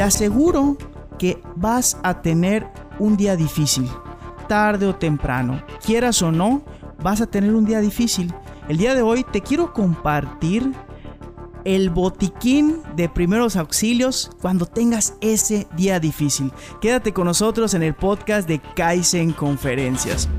Te aseguro que vas a tener un día difícil, tarde o temprano, quieras o no, vas a tener un día difícil. El día de hoy te quiero compartir el botiquín de primeros auxilios cuando tengas ese día difícil. Quédate con nosotros en el podcast de Kaizen Conferencias.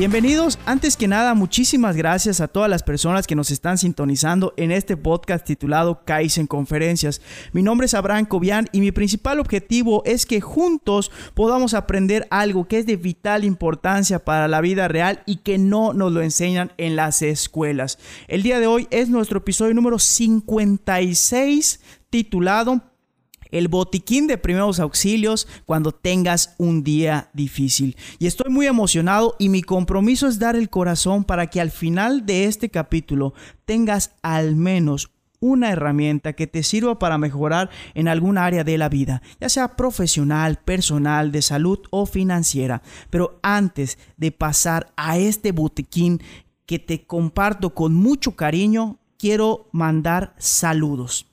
Bienvenidos, antes que nada muchísimas gracias a todas las personas que nos están sintonizando en este podcast titulado Kaizen Conferencias. Mi nombre es Abraham Cobian y mi principal objetivo es que juntos podamos aprender algo que es de vital importancia para la vida real y que no nos lo enseñan en las escuelas. El día de hoy es nuestro episodio número 56 titulado el botiquín de primeros auxilios cuando tengas un día difícil. Y estoy muy emocionado y mi compromiso es dar el corazón para que al final de este capítulo tengas al menos una herramienta que te sirva para mejorar en algún área de la vida, ya sea profesional, personal, de salud o financiera. Pero antes de pasar a este botiquín que te comparto con mucho cariño, quiero mandar saludos.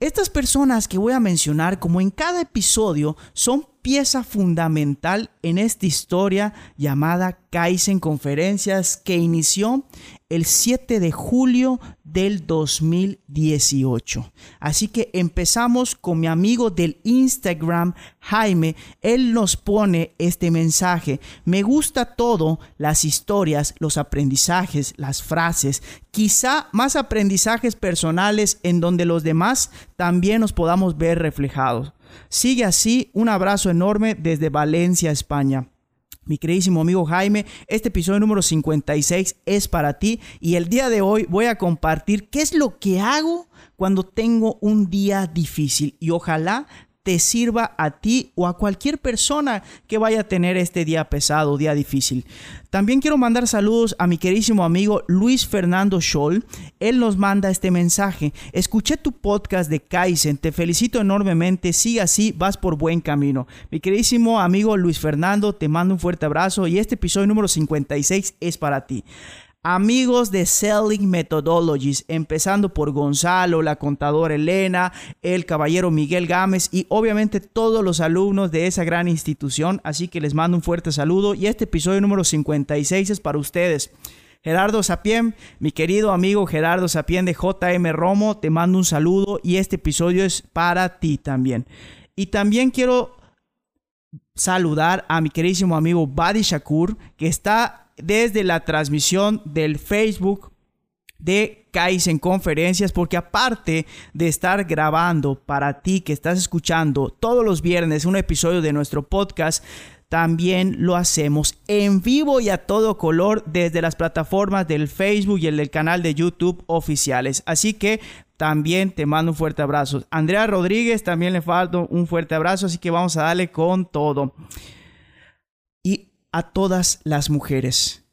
Estas personas que voy a mencionar, como en cada episodio, son pieza fundamental en esta historia llamada Kaizen Conferencias que inició el 7 de julio del 2018. Así que empezamos con mi amigo del Instagram, Jaime. Él nos pone este mensaje. Me gusta todo, las historias, los aprendizajes, las frases, quizá más aprendizajes personales en donde los demás también nos podamos ver reflejados. Sigue así, un abrazo enorme desde Valencia, España. Mi queridísimo amigo Jaime, este episodio número 56 es para ti y el día de hoy voy a compartir qué es lo que hago cuando tengo un día difícil y ojalá te sirva a ti o a cualquier persona que vaya a tener este día pesado, día difícil. También quiero mandar saludos a mi queridísimo amigo Luis Fernando Scholl. Él nos manda este mensaje. Escuché tu podcast de Kaizen, te felicito enormemente, sigue así, vas por buen camino. Mi queridísimo amigo Luis Fernando, te mando un fuerte abrazo y este episodio número 56 es para ti. Amigos de Selling Methodologies, empezando por Gonzalo, la contadora Elena, el caballero Miguel Gámez y obviamente todos los alumnos de esa gran institución. Así que les mando un fuerte saludo y este episodio número 56 es para ustedes. Gerardo Sapien, mi querido amigo Gerardo Sapien de JM Romo, te mando un saludo y este episodio es para ti también. Y también quiero saludar a mi queridísimo amigo Badi Shakur, que está desde la transmisión del Facebook de Kaizen Conferencias, porque aparte de estar grabando para ti que estás escuchando todos los viernes un episodio de nuestro podcast, también lo hacemos en vivo y a todo color desde las plataformas del Facebook y el del canal de YouTube oficiales. Así que también te mando un fuerte abrazo. Andrea Rodríguez también le falta un fuerte abrazo, así que vamos a darle con todo. A todas las mujeres.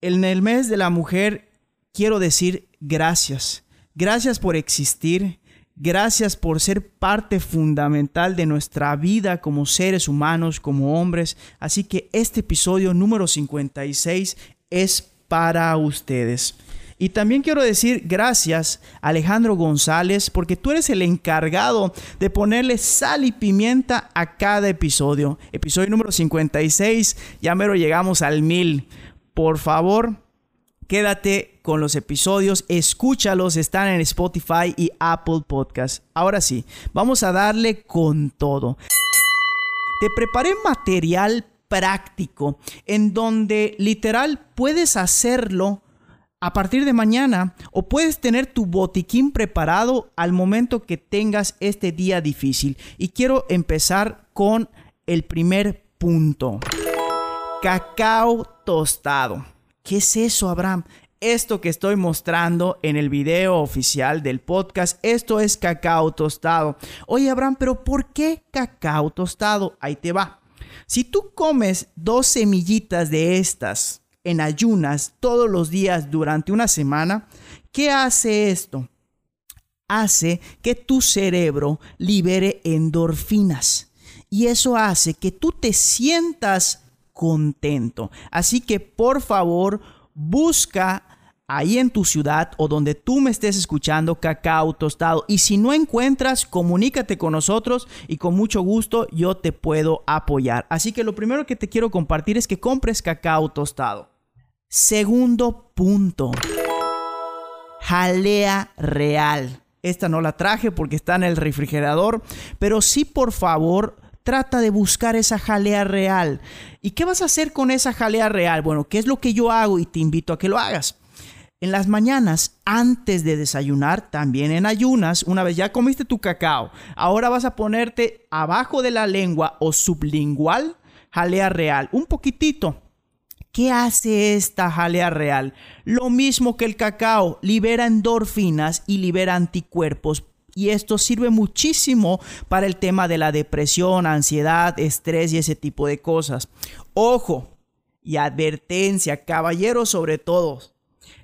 En el mes de la mujer quiero decir gracias. Gracias por existir. Gracias por ser parte fundamental de nuestra vida como seres humanos, como hombres. Así que este episodio número 56 es para ustedes. Y también quiero decir gracias Alejandro González porque tú eres el encargado de ponerle sal y pimienta a cada episodio. Episodio número 56, ya mero llegamos al mil. Por favor, quédate con los episodios, escúchalos, están en Spotify y Apple Podcast. Ahora sí, vamos a darle con todo. Te preparé material práctico en donde literal puedes hacerlo a partir de mañana o puedes tener tu botiquín preparado al momento que tengas este día difícil. Y quiero empezar con el primer punto. Cacao tostado. ¿Qué es eso, Abraham? Esto que estoy mostrando en el video oficial del podcast, esto es cacao tostado. Oye, Abraham, pero ¿por qué cacao tostado? Ahí te va. Si tú comes dos semillitas de estas en ayunas todos los días durante una semana, ¿qué hace esto? hace que tu cerebro libere endorfinas. Y eso hace que tú te sientas contento. Así que por favor, busca ahí en tu ciudad o donde tú me estés escuchando cacao tostado. Y si no encuentras, comunícate con nosotros y con mucho gusto yo te puedo apoyar. Así que lo primero que te quiero compartir es que compres cacao tostado. Segundo punto. Jalea real. Esta no la traje porque está en el refrigerador, pero sí por favor trata de buscar esa jalea real. ¿Y qué vas a hacer con esa jalea real? Bueno, ¿qué es lo que yo hago y te invito a que lo hagas? En las mañanas, antes de desayunar, también en ayunas, una vez ya comiste tu cacao, ahora vas a ponerte abajo de la lengua o sublingual jalea real, un poquitito. ¿Qué hace esta jalea real? Lo mismo que el cacao, libera endorfinas y libera anticuerpos. Y esto sirve muchísimo para el tema de la depresión, ansiedad, estrés y ese tipo de cosas. Ojo y advertencia, caballeros sobre todo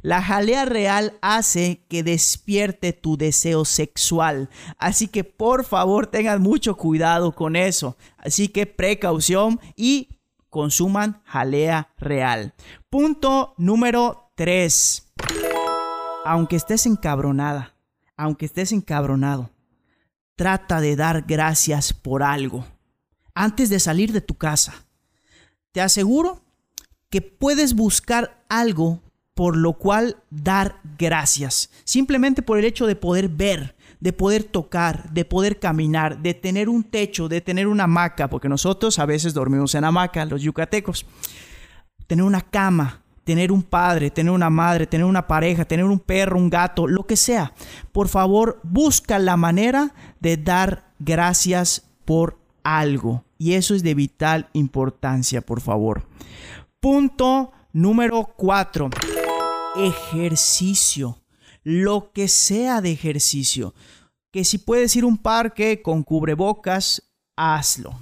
la jalea real hace que despierte tu deseo sexual. Así que por favor tengan mucho cuidado con eso. Así que precaución y consuman jalea real. Punto número 3. Aunque estés encabronada, aunque estés encabronado, trata de dar gracias por algo antes de salir de tu casa. Te aseguro que puedes buscar algo por lo cual dar gracias. Simplemente por el hecho de poder ver, de poder tocar, de poder caminar, de tener un techo, de tener una hamaca, porque nosotros a veces dormimos en hamaca, los yucatecos. Tener una cama, tener un padre, tener una madre, tener una pareja, tener un perro, un gato, lo que sea. Por favor, busca la manera de dar gracias por algo. Y eso es de vital importancia, por favor. Punto número 4 ejercicio, lo que sea de ejercicio. Que si puedes ir a un parque con cubrebocas, hazlo.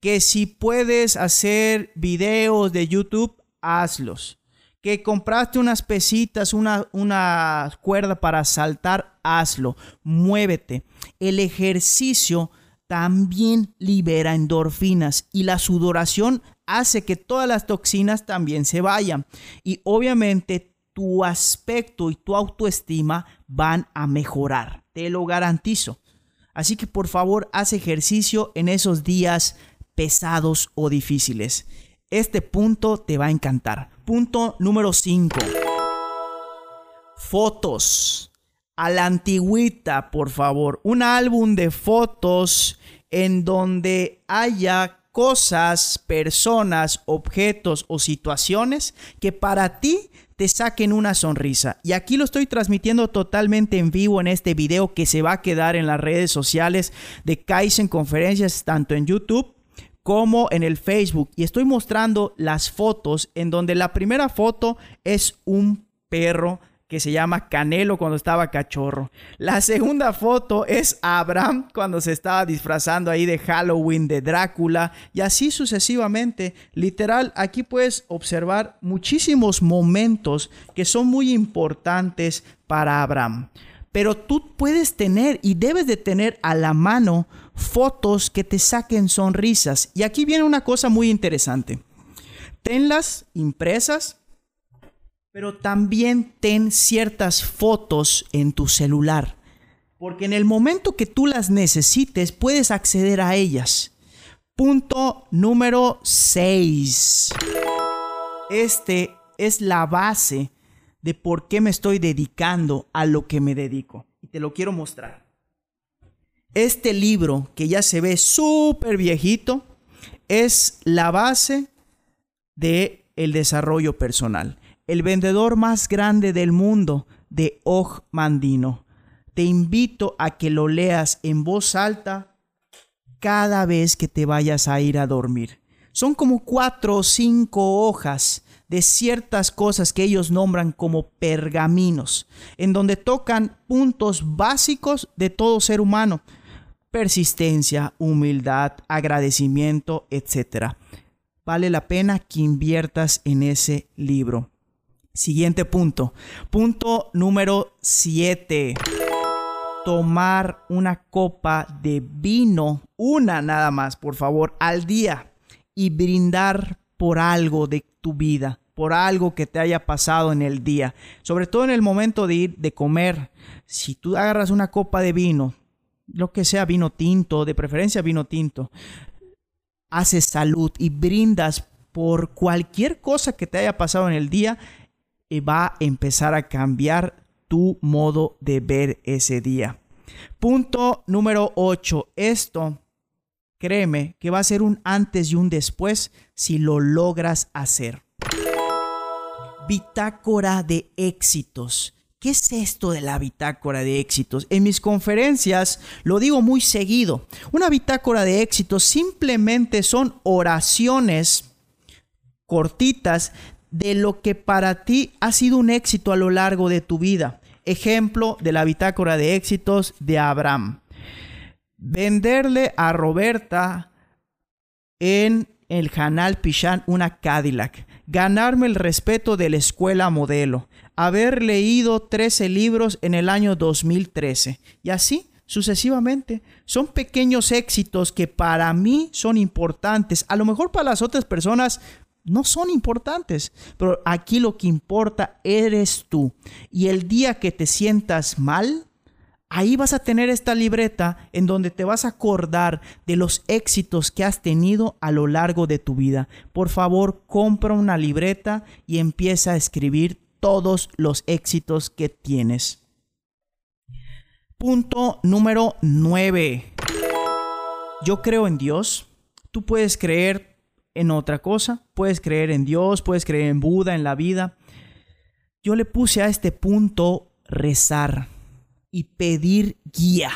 Que si puedes hacer videos de YouTube, hazlos. Que compraste unas pesitas, una, una cuerda para saltar, hazlo. Muévete. El ejercicio también libera endorfinas y la sudoración hace que todas las toxinas también se vayan. Y obviamente tu aspecto y tu autoestima van a mejorar. Te lo garantizo. Así que por favor, haz ejercicio en esos días pesados o difíciles. Este punto te va a encantar. Punto número 5. Fotos. A la antigüita, por favor. Un álbum de fotos en donde haya cosas, personas, objetos o situaciones que para ti te saquen una sonrisa. Y aquí lo estoy transmitiendo totalmente en vivo en este video que se va a quedar en las redes sociales de Kaizen Conferencias, tanto en YouTube como en el Facebook. Y estoy mostrando las fotos en donde la primera foto es un perro que se llama Canelo cuando estaba cachorro. La segunda foto es Abraham cuando se estaba disfrazando ahí de Halloween, de Drácula y así sucesivamente. Literal, aquí puedes observar muchísimos momentos que son muy importantes para Abraham. Pero tú puedes tener y debes de tener a la mano fotos que te saquen sonrisas. Y aquí viene una cosa muy interesante. Tenlas impresas pero también ten ciertas fotos en tu celular, porque en el momento que tú las necesites puedes acceder a ellas. Punto número 6. Este es la base de por qué me estoy dedicando a lo que me dedico. Y te lo quiero mostrar. Este libro, que ya se ve súper viejito, es la base de el desarrollo personal el vendedor más grande del mundo de Og Mandino. Te invito a que lo leas en voz alta cada vez que te vayas a ir a dormir. Son como cuatro o cinco hojas de ciertas cosas que ellos nombran como pergaminos, en donde tocan puntos básicos de todo ser humano. Persistencia, humildad, agradecimiento, etc. Vale la pena que inviertas en ese libro. Siguiente punto. Punto número 7. tomar una copa de vino, una nada más, por favor, al día y brindar por algo de tu vida, por algo que te haya pasado en el día, sobre todo en el momento de ir de comer. Si tú agarras una copa de vino, lo que sea vino tinto, de preferencia vino tinto, haces salud y brindas por cualquier cosa que te haya pasado en el día, y va a empezar a cambiar tu modo de ver ese día. Punto número 8. Esto, créeme, que va a ser un antes y un después si lo logras hacer. Bitácora de éxitos. ¿Qué es esto de la bitácora de éxitos? En mis conferencias lo digo muy seguido. Una bitácora de éxitos simplemente son oraciones cortitas de lo que para ti ha sido un éxito a lo largo de tu vida. Ejemplo de la bitácora de éxitos de Abraham. Venderle a Roberta en el canal Pichán una Cadillac. Ganarme el respeto de la escuela modelo. Haber leído 13 libros en el año 2013. Y así sucesivamente. Son pequeños éxitos que para mí son importantes. A lo mejor para las otras personas no son importantes, pero aquí lo que importa eres tú. Y el día que te sientas mal, ahí vas a tener esta libreta en donde te vas a acordar de los éxitos que has tenido a lo largo de tu vida. Por favor, compra una libreta y empieza a escribir todos los éxitos que tienes. Punto número 9. Yo creo en Dios. Tú puedes creer en otra cosa, puedes creer en Dios, puedes creer en Buda, en la vida. Yo le puse a este punto rezar y pedir guía.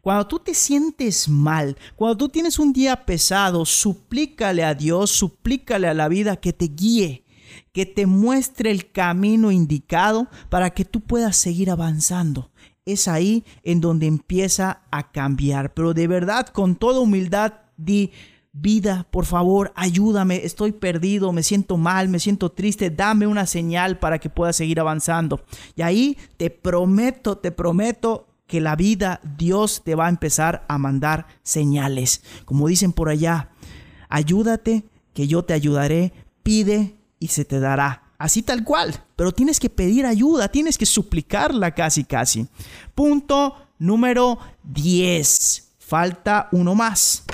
Cuando tú te sientes mal, cuando tú tienes un día pesado, suplícale a Dios, suplícale a la vida que te guíe, que te muestre el camino indicado para que tú puedas seguir avanzando. Es ahí en donde empieza a cambiar. Pero de verdad, con toda humildad, di, vida, por favor, ayúdame, estoy perdido, me siento mal, me siento triste, dame una señal para que pueda seguir avanzando. Y ahí te prometo, te prometo que la vida, Dios te va a empezar a mandar señales. Como dicen por allá, ayúdate, que yo te ayudaré, pide y se te dará. Así tal cual, pero tienes que pedir ayuda, tienes que suplicarla casi casi. Punto número 10. Falta uno más.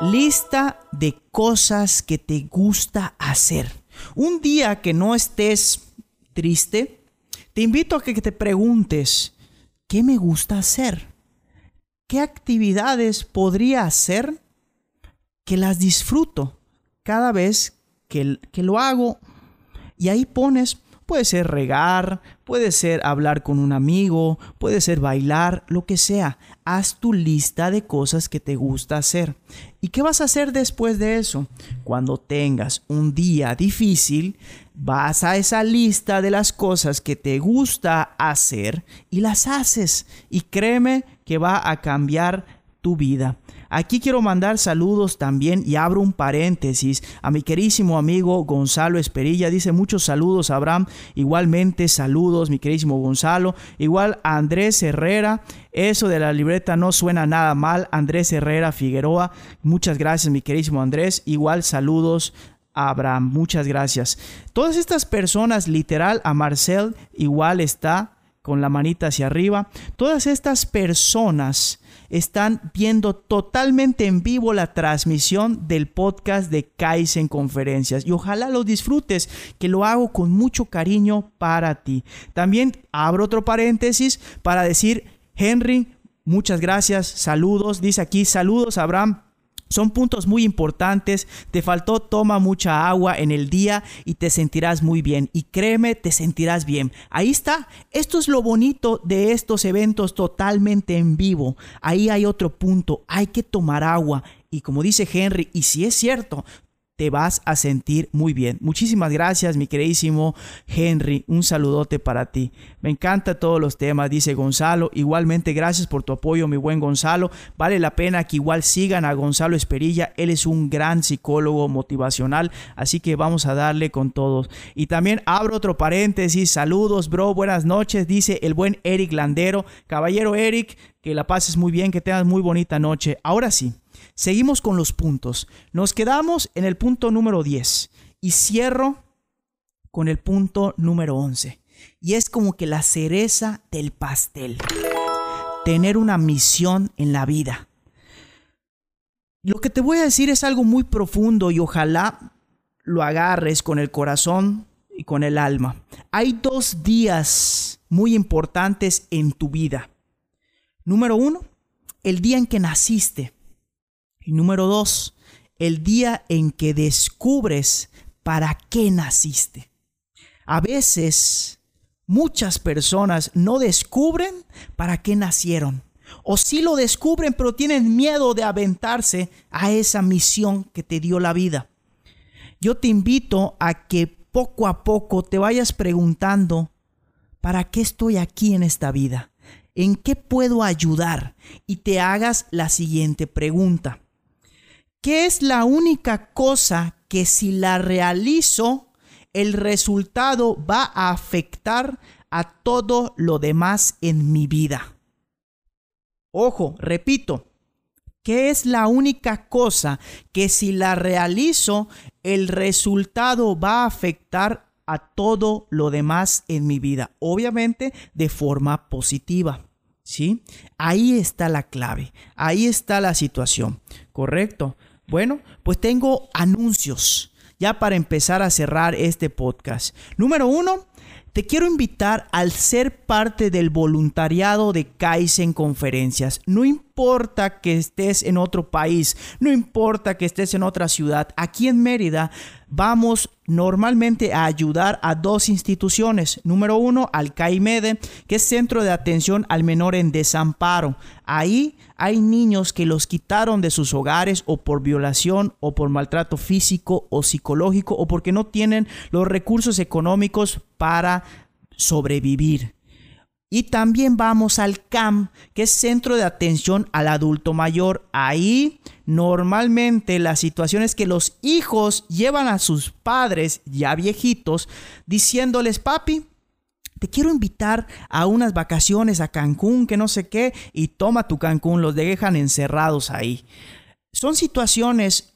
Lista de cosas que te gusta hacer. Un día que no estés triste, te invito a que te preguntes, ¿qué me gusta hacer? ¿Qué actividades podría hacer que las disfruto cada vez que, que lo hago? Y ahí pones Puede ser regar, puede ser hablar con un amigo, puede ser bailar, lo que sea. Haz tu lista de cosas que te gusta hacer. ¿Y qué vas a hacer después de eso? Cuando tengas un día difícil, vas a esa lista de las cosas que te gusta hacer y las haces. Y créeme que va a cambiar tu vida. Aquí quiero mandar saludos también y abro un paréntesis a mi querísimo amigo Gonzalo Esperilla. Dice muchos saludos, Abraham. Igualmente saludos, mi querísimo Gonzalo. Igual a Andrés Herrera. Eso de la libreta no suena nada mal. Andrés Herrera Figueroa. Muchas gracias, mi querísimo Andrés. Igual saludos Abraham. Muchas gracias. Todas estas personas, literal, a Marcel igual está con la manita hacia arriba. Todas estas personas están viendo totalmente en vivo la transmisión del podcast de Kaizen Conferencias y ojalá lo disfrutes, que lo hago con mucho cariño para ti. También abro otro paréntesis para decir, Henry, muchas gracias, saludos, dice aquí, saludos Abraham, son puntos muy importantes. Te faltó toma mucha agua en el día y te sentirás muy bien. Y créeme, te sentirás bien. Ahí está. Esto es lo bonito de estos eventos totalmente en vivo. Ahí hay otro punto. Hay que tomar agua. Y como dice Henry, y si es cierto, te vas a sentir muy bien. Muchísimas gracias, mi queridísimo Henry. Un saludote para ti. Me encanta todos los temas, dice Gonzalo. Igualmente, gracias por tu apoyo, mi buen Gonzalo. Vale la pena que igual sigan a Gonzalo Esperilla. Él es un gran psicólogo motivacional, así que vamos a darle con todos. Y también abro otro paréntesis. Saludos, bro. Buenas noches, dice el buen Eric Landero. Caballero Eric, que la pases muy bien, que tengas muy bonita noche. Ahora sí. Seguimos con los puntos. Nos quedamos en el punto número 10 y cierro con el punto número 11. Y es como que la cereza del pastel. Tener una misión en la vida. Lo que te voy a decir es algo muy profundo y ojalá lo agarres con el corazón y con el alma. Hay dos días muy importantes en tu vida. Número uno, el día en que naciste. Y número dos, el día en que descubres para qué naciste. A veces, muchas personas no descubren para qué nacieron. O sí lo descubren, pero tienen miedo de aventarse a esa misión que te dio la vida. Yo te invito a que poco a poco te vayas preguntando, ¿para qué estoy aquí en esta vida? ¿En qué puedo ayudar? Y te hagas la siguiente pregunta. ¿Qué es la única cosa que si la realizo, el resultado va a afectar a todo lo demás en mi vida? Ojo, repito, ¿qué es la única cosa que si la realizo, el resultado va a afectar a todo lo demás en mi vida? Obviamente de forma positiva. ¿Sí? Ahí está la clave, ahí está la situación, ¿correcto? Bueno, pues tengo anuncios ya para empezar a cerrar este podcast. Número uno, te quiero invitar al ser parte del voluntariado de Kaizen Conferencias. No importa que estés en otro país, no importa que estés en otra ciudad, aquí en Mérida vamos normalmente a ayudar a dos instituciones. Número uno, al CAIMEDE, que es Centro de Atención al Menor en Desamparo. Ahí hay niños que los quitaron de sus hogares o por violación o por maltrato físico o psicológico o porque no tienen los recursos económicos para sobrevivir. Y también vamos al CAM, que es Centro de Atención al Adulto Mayor. Ahí normalmente la situación es que los hijos llevan a sus padres ya viejitos diciéndoles, papi, te quiero invitar a unas vacaciones a Cancún, que no sé qué, y toma tu Cancún, los dejan encerrados ahí. Son situaciones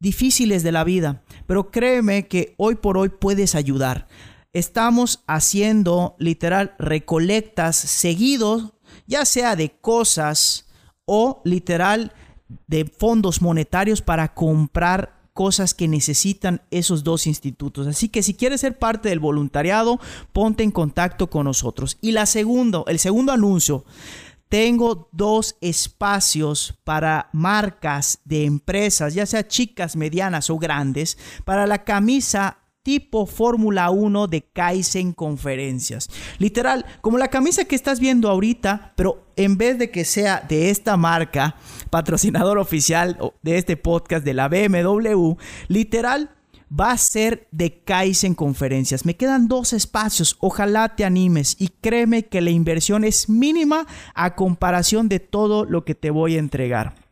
difíciles de la vida, pero créeme que hoy por hoy puedes ayudar estamos haciendo literal recolectas seguidos, ya sea de cosas o literal de fondos monetarios para comprar cosas que necesitan esos dos institutos. Así que si quieres ser parte del voluntariado, ponte en contacto con nosotros. Y la segundo, el segundo anuncio, tengo dos espacios para marcas de empresas, ya sea chicas, medianas o grandes, para la camisa tipo Fórmula 1 de Kaizen Conferencias. Literal, como la camisa que estás viendo ahorita, pero en vez de que sea de esta marca, patrocinador oficial de este podcast de la BMW, literal va a ser de Kaizen Conferencias. Me quedan dos espacios, ojalá te animes y créeme que la inversión es mínima a comparación de todo lo que te voy a entregar.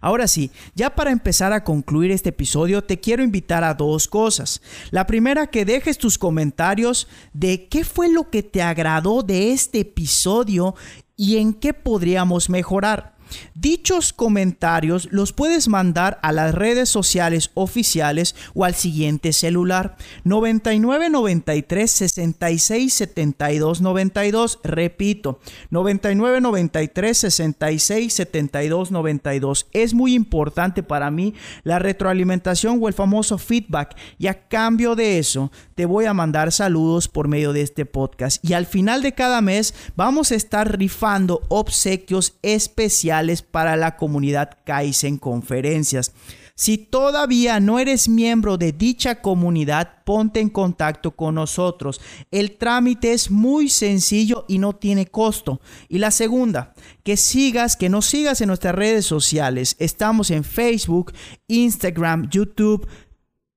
Ahora sí, ya para empezar a concluir este episodio, te quiero invitar a dos cosas. La primera, que dejes tus comentarios de qué fue lo que te agradó de este episodio y en qué podríamos mejorar. Dichos comentarios los puedes mandar a las redes sociales oficiales o al siguiente celular 99 93 66 72 92. Repito, 99 93 66 72 92. Es muy importante para mí la retroalimentación o el famoso feedback y a cambio de eso te voy a mandar saludos por medio de este podcast y al final de cada mes vamos a estar rifando obsequios especiales para la comunidad Kaizen Conferencias. Si todavía no eres miembro de dicha comunidad, ponte en contacto con nosotros. El trámite es muy sencillo y no tiene costo. Y la segunda, que sigas, que nos sigas en nuestras redes sociales. Estamos en Facebook, Instagram, YouTube,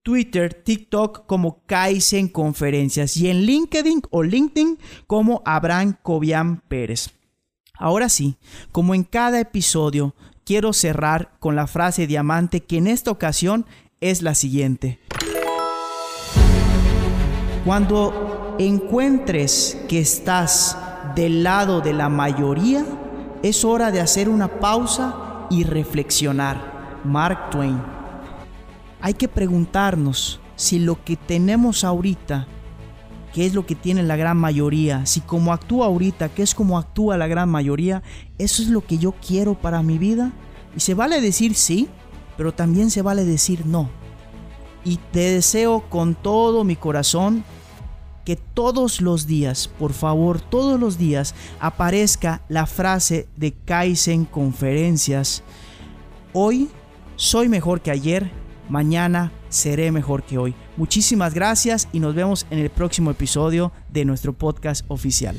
Twitter, TikTok como Kaizen Conferencias y en LinkedIn o LinkedIn como Abraham Cobian Pérez. Ahora sí, como en cada episodio, quiero cerrar con la frase diamante que en esta ocasión es la siguiente. Cuando encuentres que estás del lado de la mayoría, es hora de hacer una pausa y reflexionar. Mark Twain. Hay que preguntarnos si lo que tenemos ahorita, que es lo que tiene la gran mayoría, si como actúa ahorita, que es como actúa la gran mayoría, eso es lo que yo quiero para mi vida. Y se vale decir sí, pero también se vale decir no. Y te deseo con todo mi corazón que todos los días, por favor, todos los días aparezca la frase de Kaizen Conferencias. Hoy soy mejor que ayer, mañana seré mejor que hoy. Muchísimas gracias y nos vemos en el próximo episodio de nuestro podcast oficial.